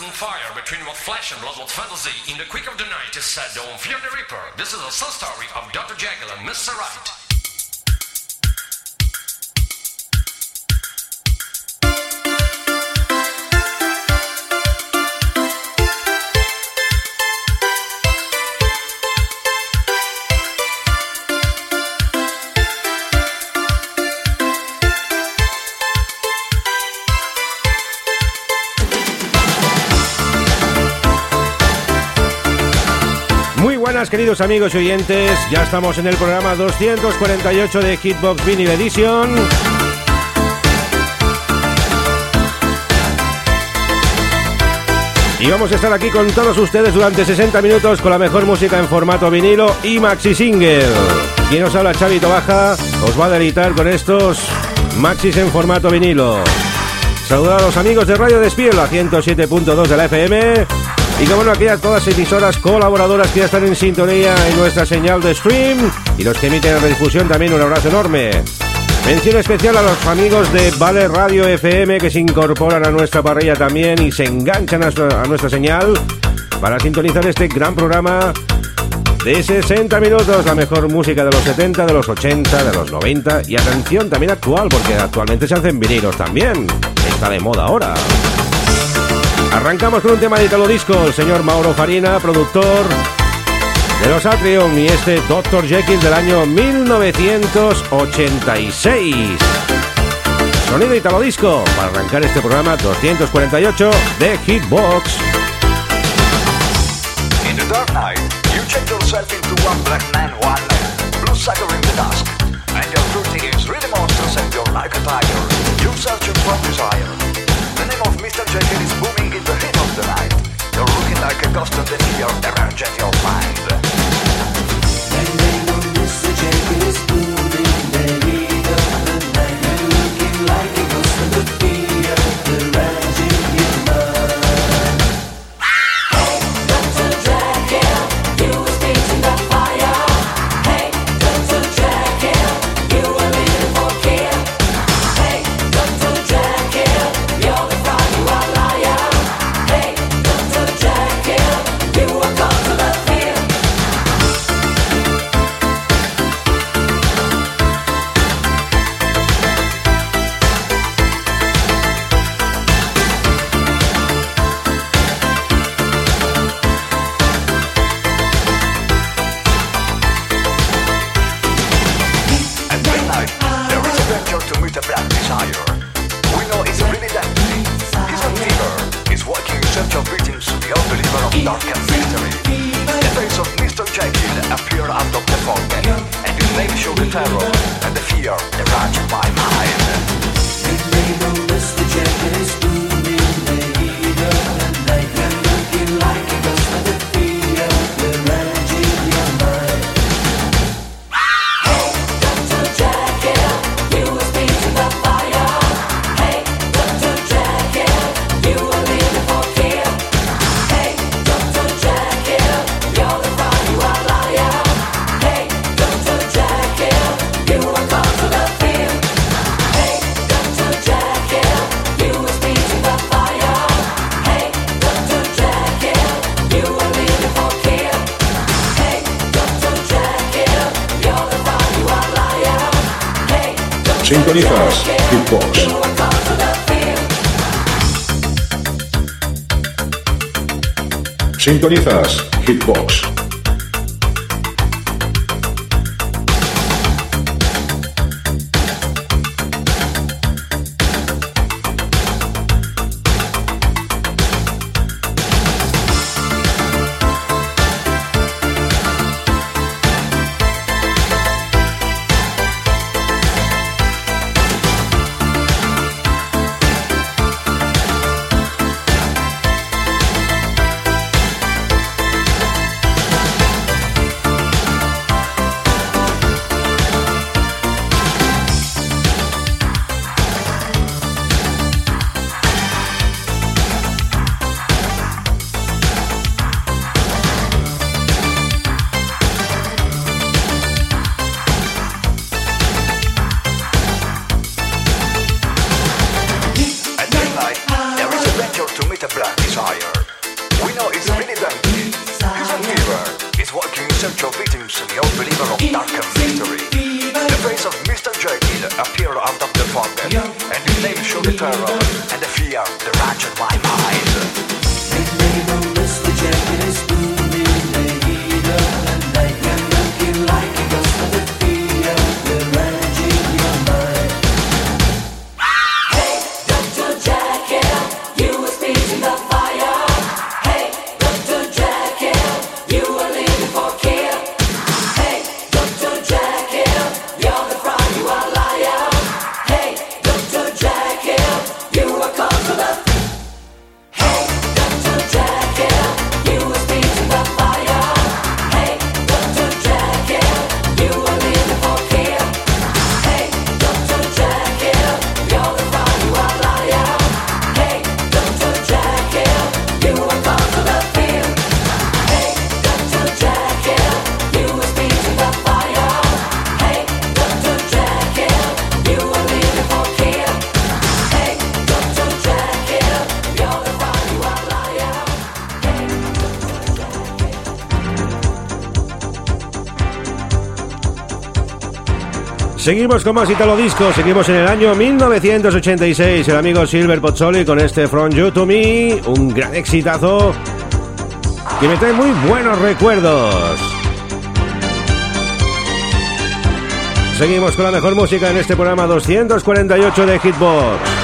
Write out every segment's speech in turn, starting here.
On fire between what flesh and blood, what fantasy. In the quick of the night is said, don't fear the reaper. This is a soul story of Dr. Jekyll and Mr. Right. Queridos amigos y oyentes, ya estamos en el programa 248 de Hitbox Vinyl Edition. Y vamos a estar aquí con todos ustedes durante 60 minutos con la mejor música en formato vinilo y maxi single. Quien os habla, Chavito Baja, os va a deleitar con estos maxis en formato vinilo. Saludar a los amigos de Radio Despiel, a 107.2 de la FM y como no, aquellas todas emisoras colaboradoras que ya están en sintonía en nuestra señal de stream y los que emiten en redifusión también un abrazo enorme. Mención especial a los amigos de Vale Radio FM que se incorporan a nuestra parrilla también y se enganchan a, a nuestra señal para sintonizar este gran programa de 60 minutos, la mejor música de los 70, de los 80, de los 90 y atención también actual, porque actualmente se hacen vinilos también. Está de moda ahora. Arrancamos con un tema de Italo Disco, el señor Mauro Farina, productor de los Atrium y este Dr. Jekyll del año 1986. Sonido Italo Disco para arrancar este programa 248 de Hitbox. In the dark night, you change yourself into one black man, one blue sucker in the dusk. And your routine is really monsters and you're like a tiger. You searching for desire. The name of Mr. Jekyll is like a ghost of the fear, emerge at your mind. 31st, Hitbox. central victims in the old believer of Darkham victory. The face of Mr. Jekyll appeared out of the fog, and his name showed the terror and the fear the raged in my mind. Seguimos con más Italo Disco, seguimos en el año 1986, el amigo Silver Pozzoli con este From You To Me, un gran exitazo que me trae muy buenos recuerdos. Seguimos con la mejor música en este programa 248 de Hitbox.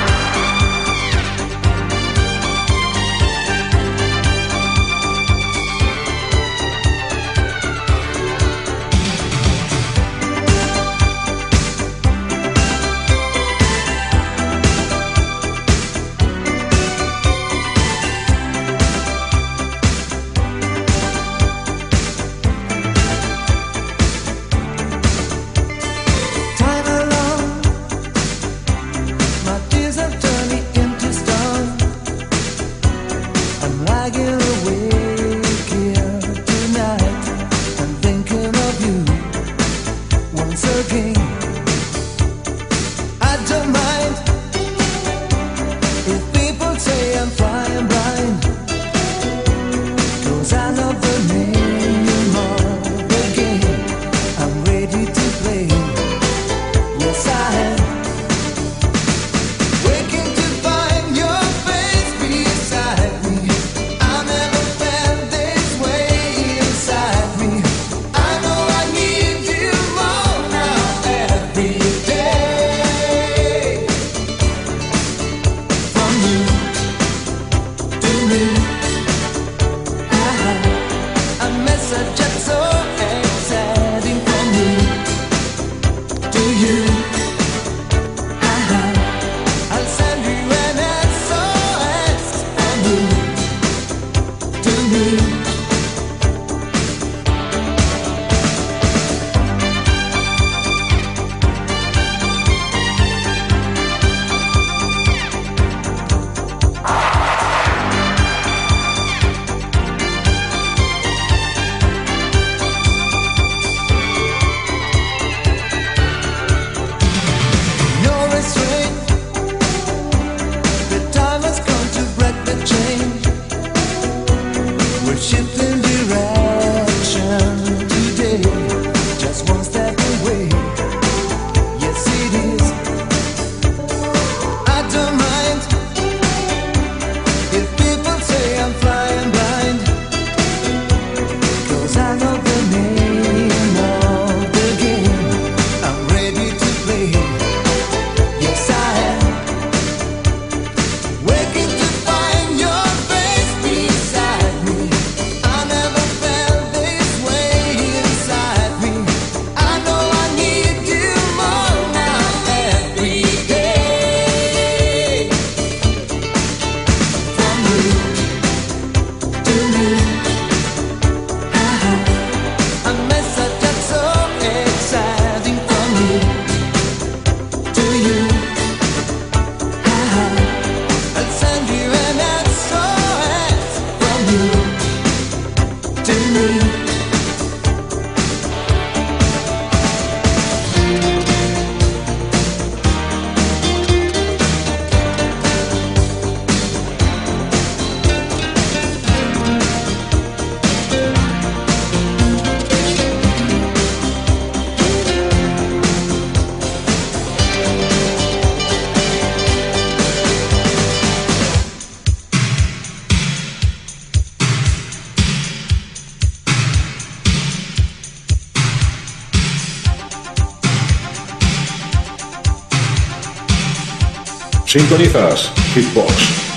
Sintonizas Hitbox.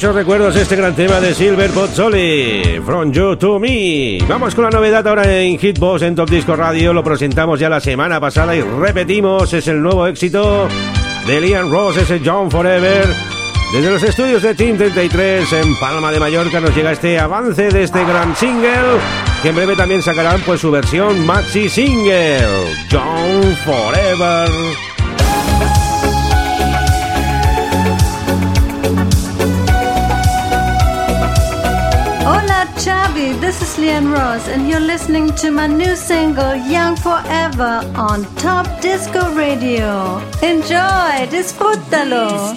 Muchos recuerdos este gran tema de Silver Pozzoli, From You to Me. Vamos con la novedad ahora en Hitbox en Top Disco Radio. Lo presentamos ya la semana pasada y repetimos. Es el nuevo éxito de Liam Ross, ese John Forever. Desde los estudios de Team 33 en Palma de Mallorca nos llega este avance de este gran single. Que en breve también sacarán pues su versión maxi single, John Forever. This is Leanne Ross, and you're listening to my new single, Young Forever, on Top Disco Radio. Enjoy, disfrútalo.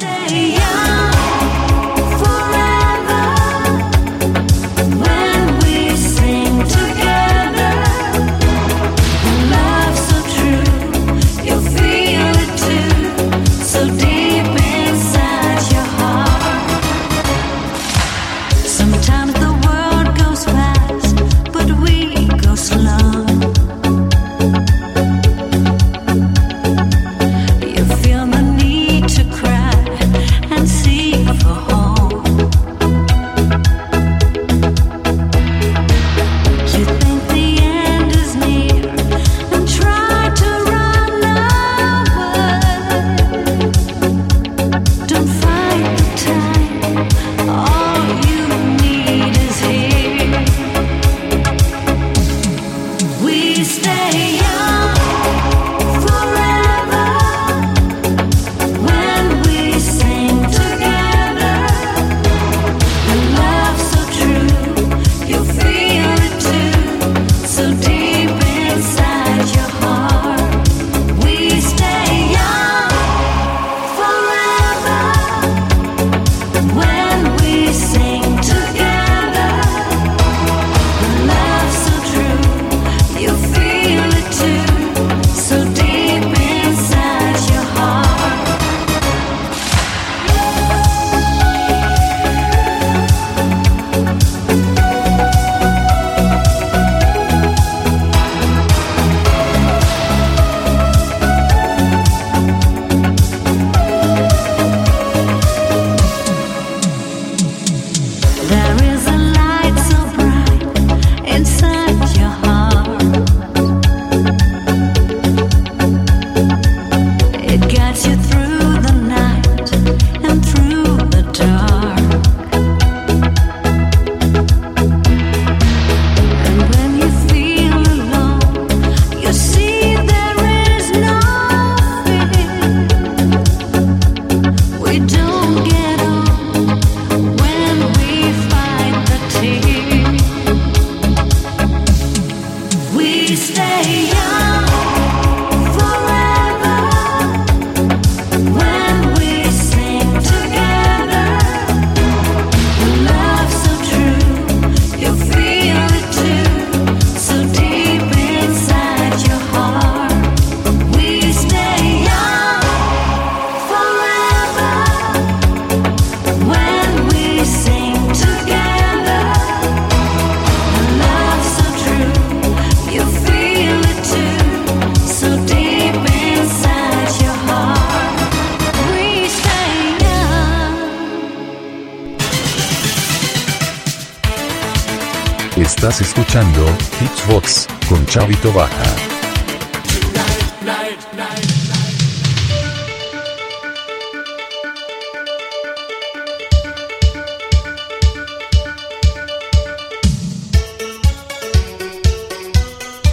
Chavito Baja.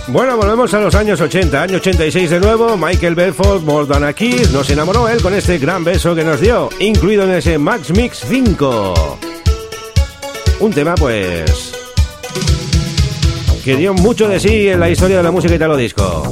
Bueno, volvemos a los años 80, año 86 de nuevo, Michael Belfort, Mordana aquí, nos enamoró él con este gran beso que nos dio, incluido en ese Max Mix 5. Un tema pues que dio mucho de sí en la historia de la música italo disco.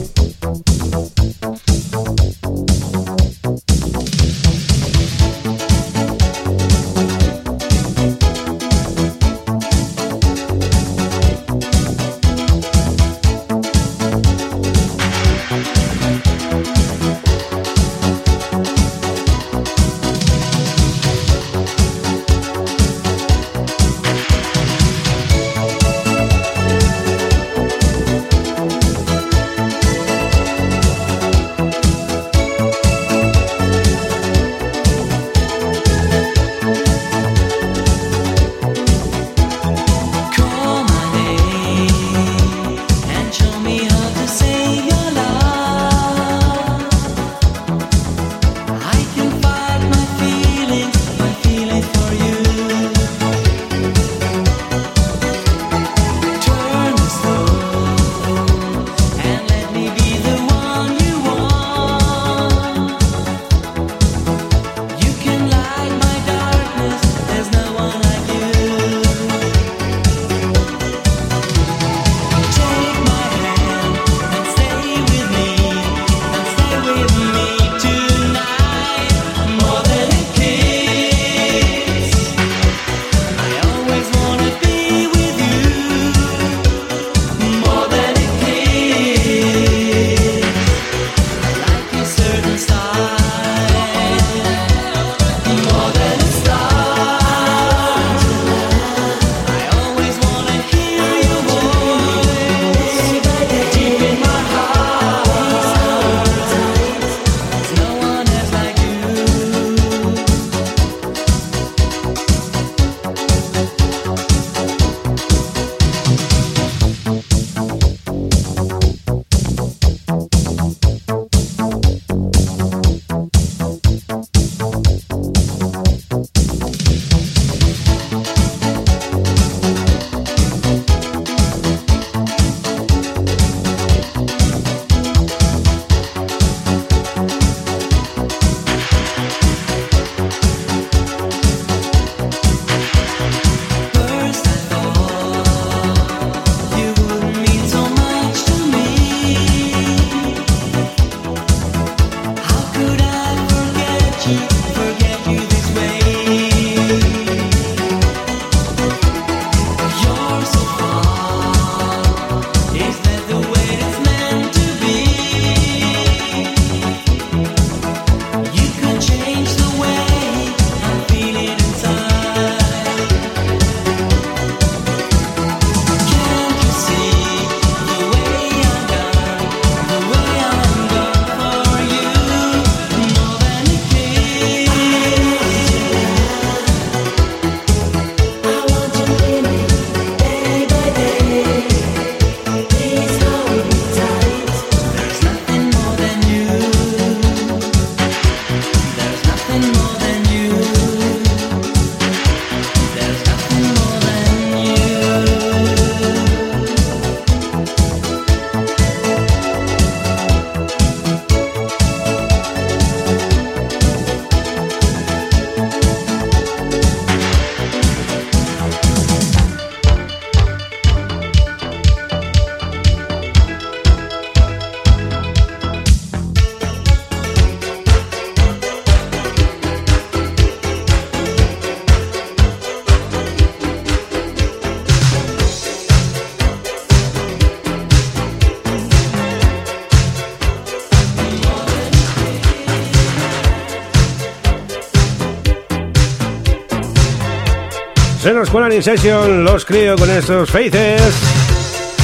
Senos Square in Session, los creo con estos faces.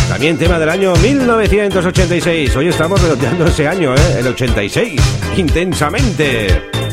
También tema del año 1986. Hoy estamos redondeando ese año. ¿eh? El 86. Intensamente.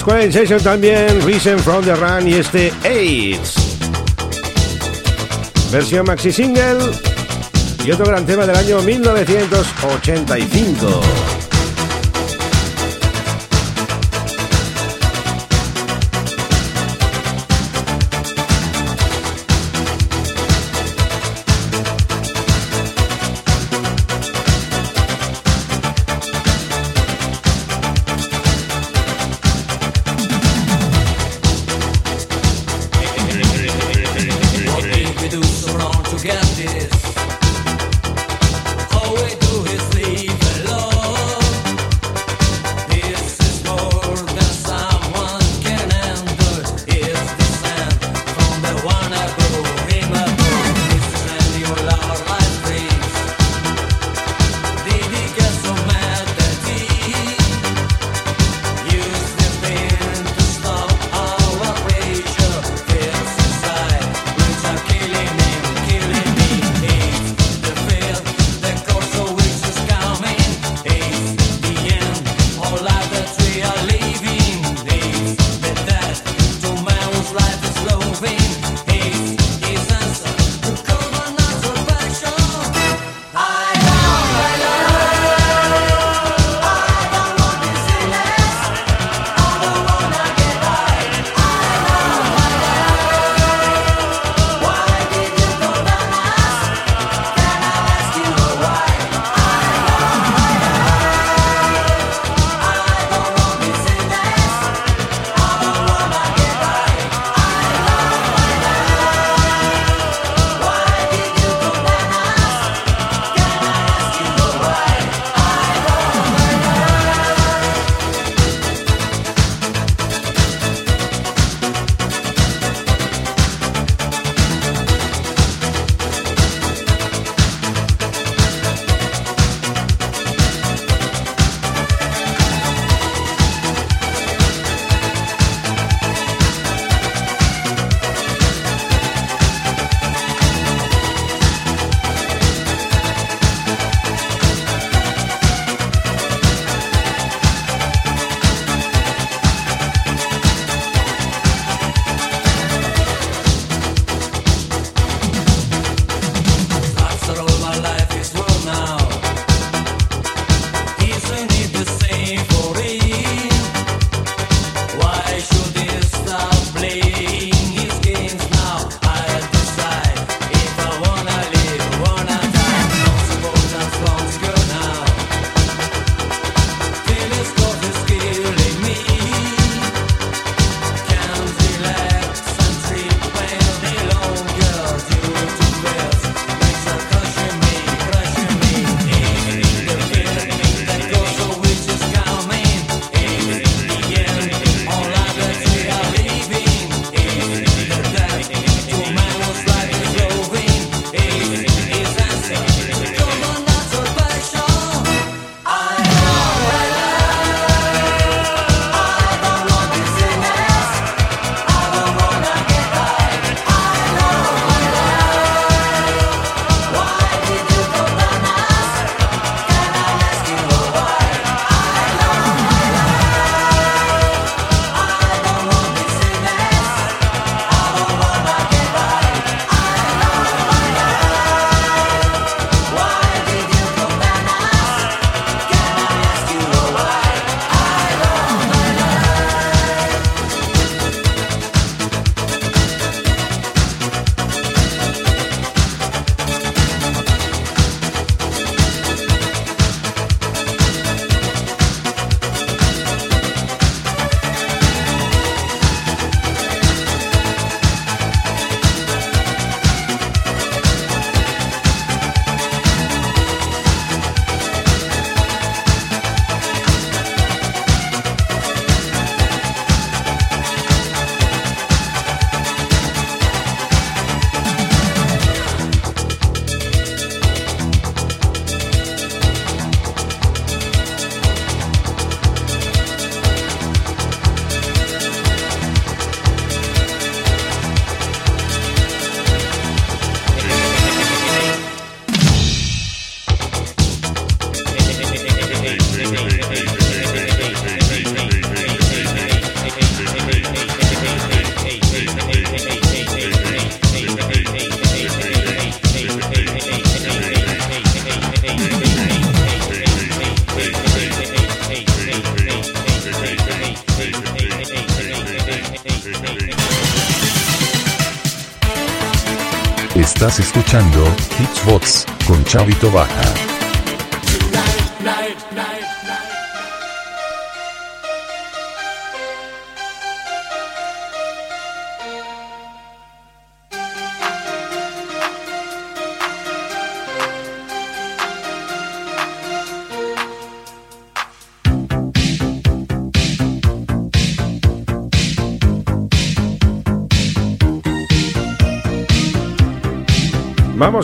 Square Session también, Reason from the Run y este AIDS. Versión maxi single y otro gran tema del año 1985.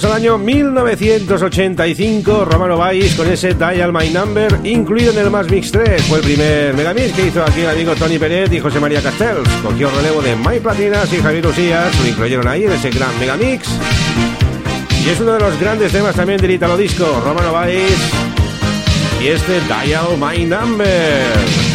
Al año 1985, Romano Vais con ese Dial My Number, incluido en el Más Mix 3. Fue el primer Megamix que hizo aquí el amigo Tony Pérez y José María Castells. Cogió relevo de My Platinas y Javier Usías, lo incluyeron ahí en ese gran Megamix. Y es uno de los grandes temas también del Italo Disco, Romano Vais y este Dial My Number.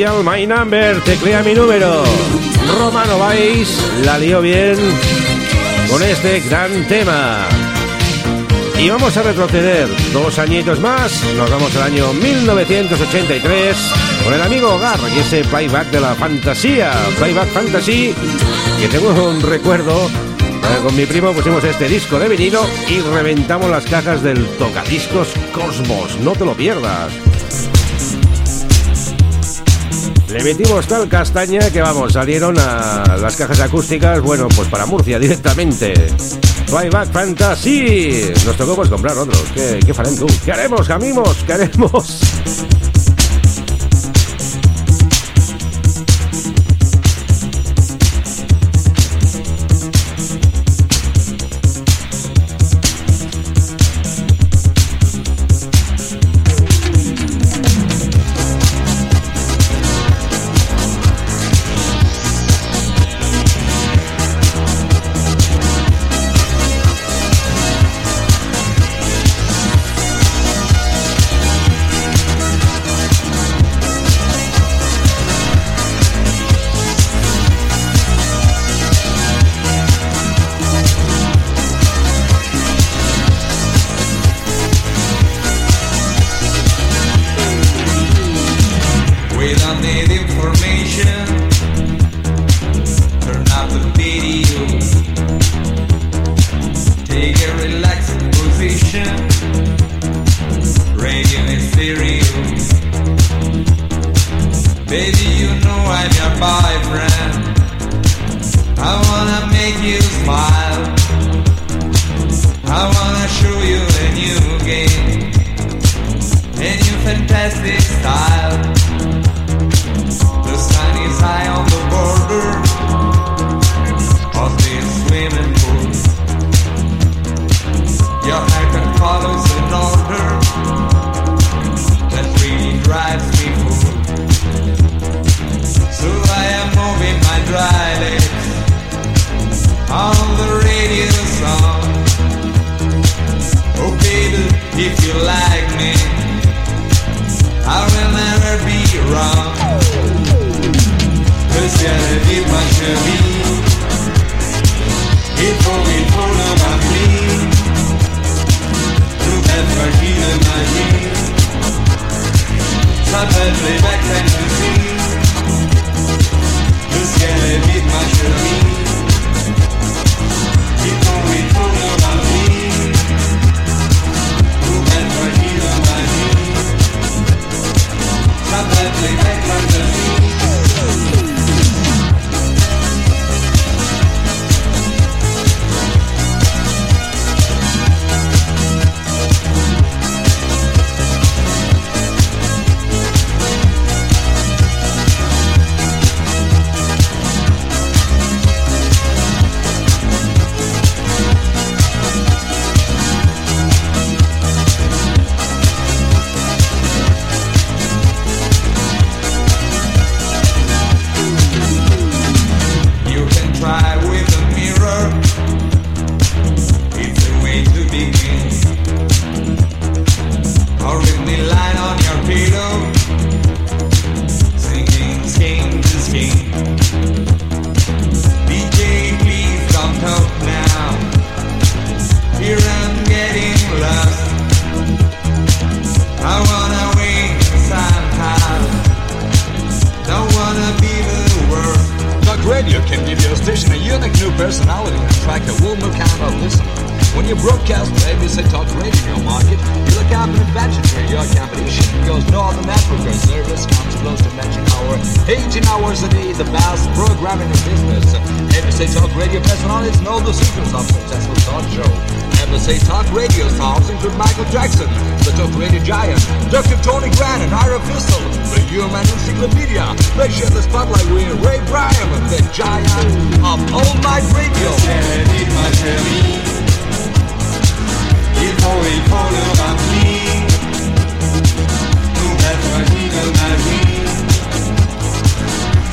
Dial My Number, teclea mi número. Romano Vais la lió bien con este gran tema. Y vamos a retroceder dos añitos más. Nos vamos al año 1983 con el amigo Gar y ese playback de la fantasía. Playback Fantasy, que tengo un recuerdo. eh, Con mi primo pusimos este disco de vinilo y reventamos las cajas del tocadiscos Cosmos. No te lo pierdas. Le metimos tal castaña que vamos, salieron a las cajas acústicas, bueno, pues para Murcia directamente. Playback Fantasy. Nos tocó pues comprar otros. ¿Qué, qué farán tú? ¿Qué haremos, Jamimos? ¿Qué haremos? Deadly vaccine disease Who's gonna meet my chemise? To matching our 18 hours a day, the best programming in business. ABC Talk Radio personalities know the secrets of successful talk show. ABC Talk Radio stars include Michael Jackson, the Talk Radio Giant, Dr. Tony Grant and Ira Fistel, the Human Encyclopedia. They share the spotlight with Ray Bryan, the giant of All Night Radio. Il faut le remplir.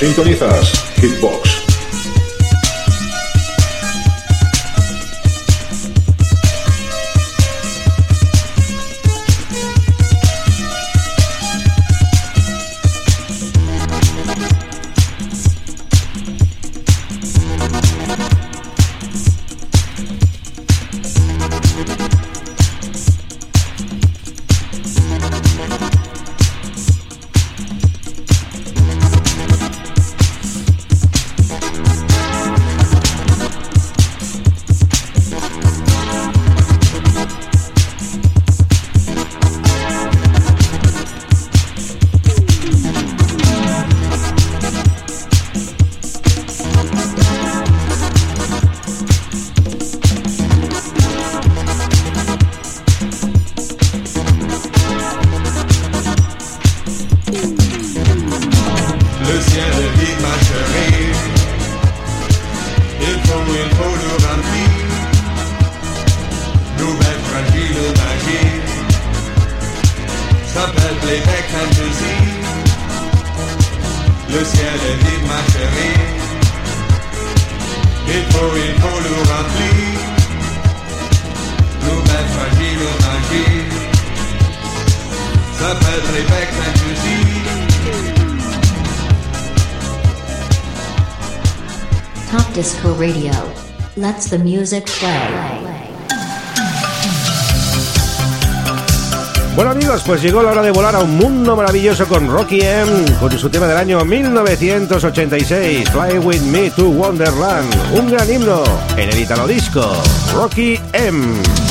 Sintonizas Hitbox. The music play. Bueno amigos, pues llegó la hora de volar a un mundo maravilloso con Rocky M, con su tema del año 1986, Fly With Me to Wonderland, un gran himno en el Italo Disco, Rocky M.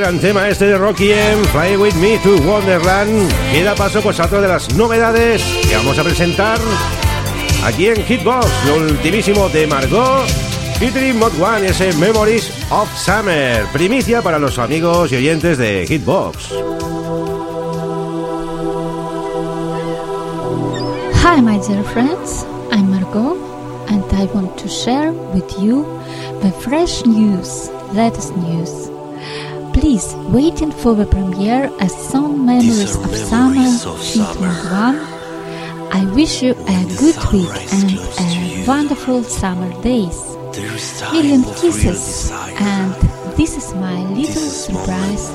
gran tema este de Rocky M, Fly With Me to Wonderland. Que da paso pues a otra de las novedades que vamos a presentar aquí en Hitbox, lo ultimísimo de Margot, featuring Mod One, ese Memories of Summer. Primicia para los amigos y oyentes de Hitbox. Hi, my dear friends. I'm Margot, and I want to share with you the fresh news, latest news. Please, waiting for the premiere as some Memories of Summer featuring One. I wish you a good week and a wonderful summer days. Million kisses, and this is my little surprise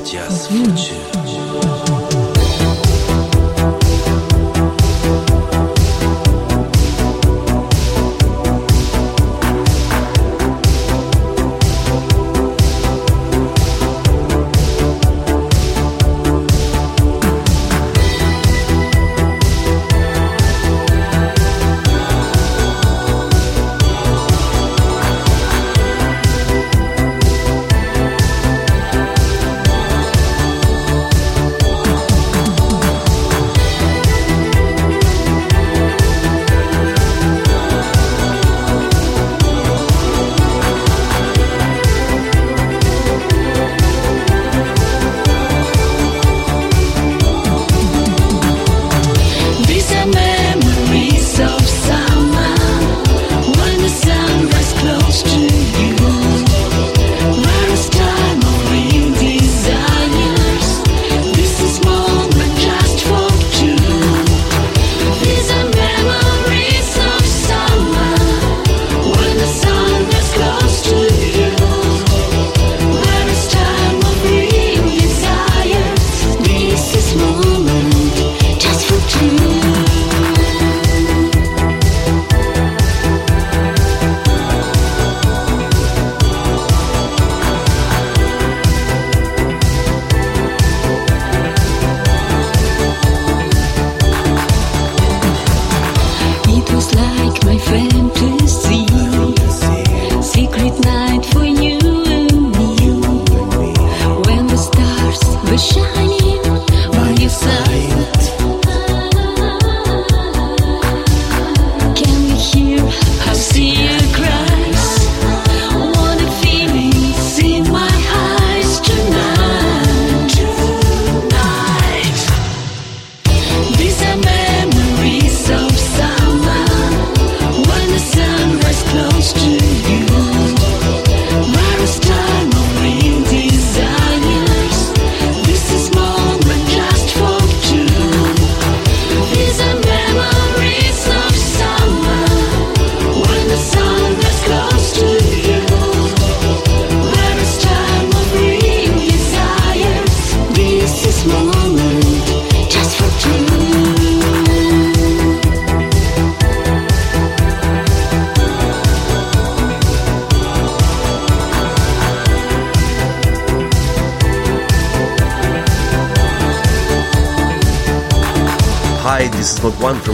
for you.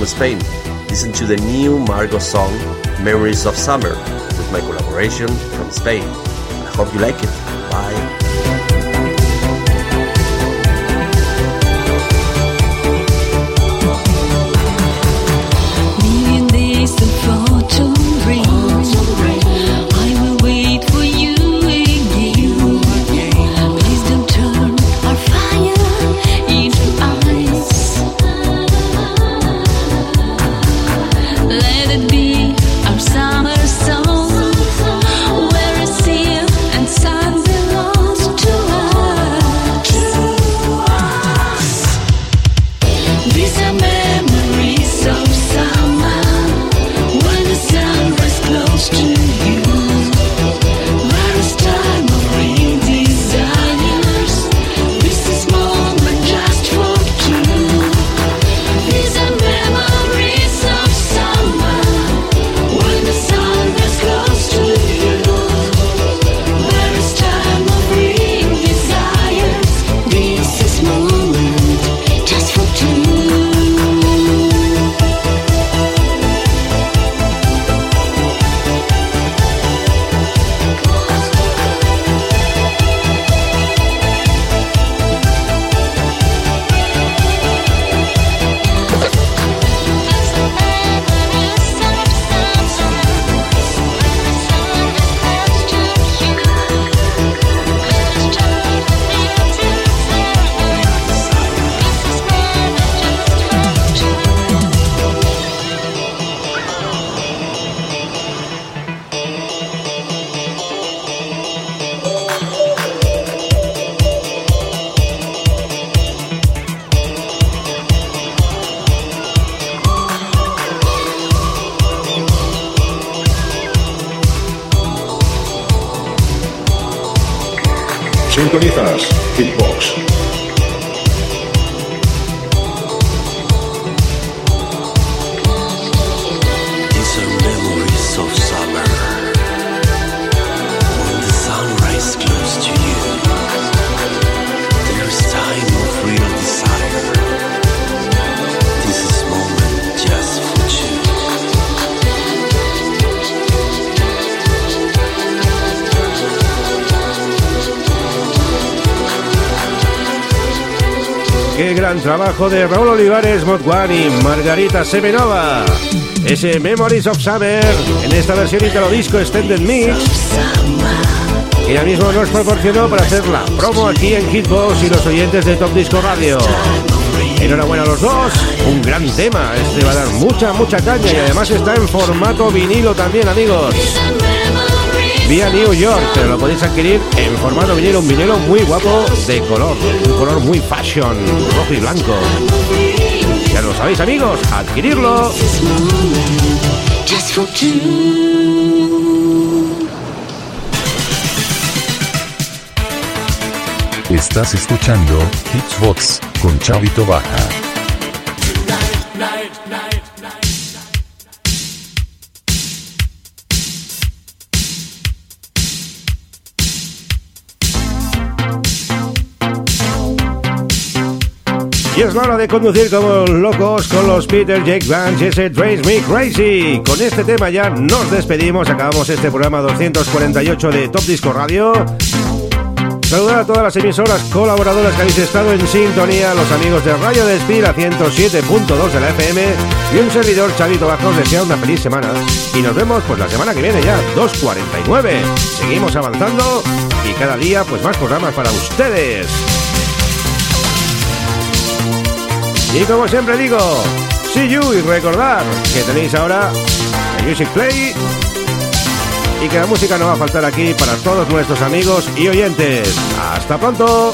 From Spain. Listen to the new Margot song, Memories of Summer, with my collaboration from Spain. I hope you like it. Bye. De Raúl Olivares Motguani, Margarita Semenova. Ese Memories of Summer en esta versión Italo Disco Extended Mix. Que ya mismo nos proporcionó para hacer la promo aquí en Hitbox y los oyentes de Top Disco Radio. Enhorabuena a los dos, un gran tema. Este va a dar mucha, mucha caña y además está en formato vinilo también, amigos. Vía New York, pero lo podéis adquirir en formato vinilo, un vinilo muy guapo de color, un color muy fashion, rojo y blanco. Ya lo sabéis, amigos, adquirirlo. Estás escuchando Hitsbox con Chavito Baja. Y es la hora de conducir como locos con los Peter Jake Vance y ese Trace Me Crazy. Con este tema ya nos despedimos, acabamos este programa 248 de Top Disco Radio. Saludar a todas las emisoras colaboradoras que habéis estado en sintonía, los amigos de Radio Despira 107.2 de la FM y un servidor Chavito Bajo os desea una feliz semana. Y nos vemos pues la semana que viene ya, 2.49. Seguimos avanzando y cada día pues más programas para ustedes. Y como siempre digo, see you y recordar que tenéis ahora el Music Play y que la música no va a faltar aquí para todos nuestros amigos y oyentes. ¡Hasta pronto!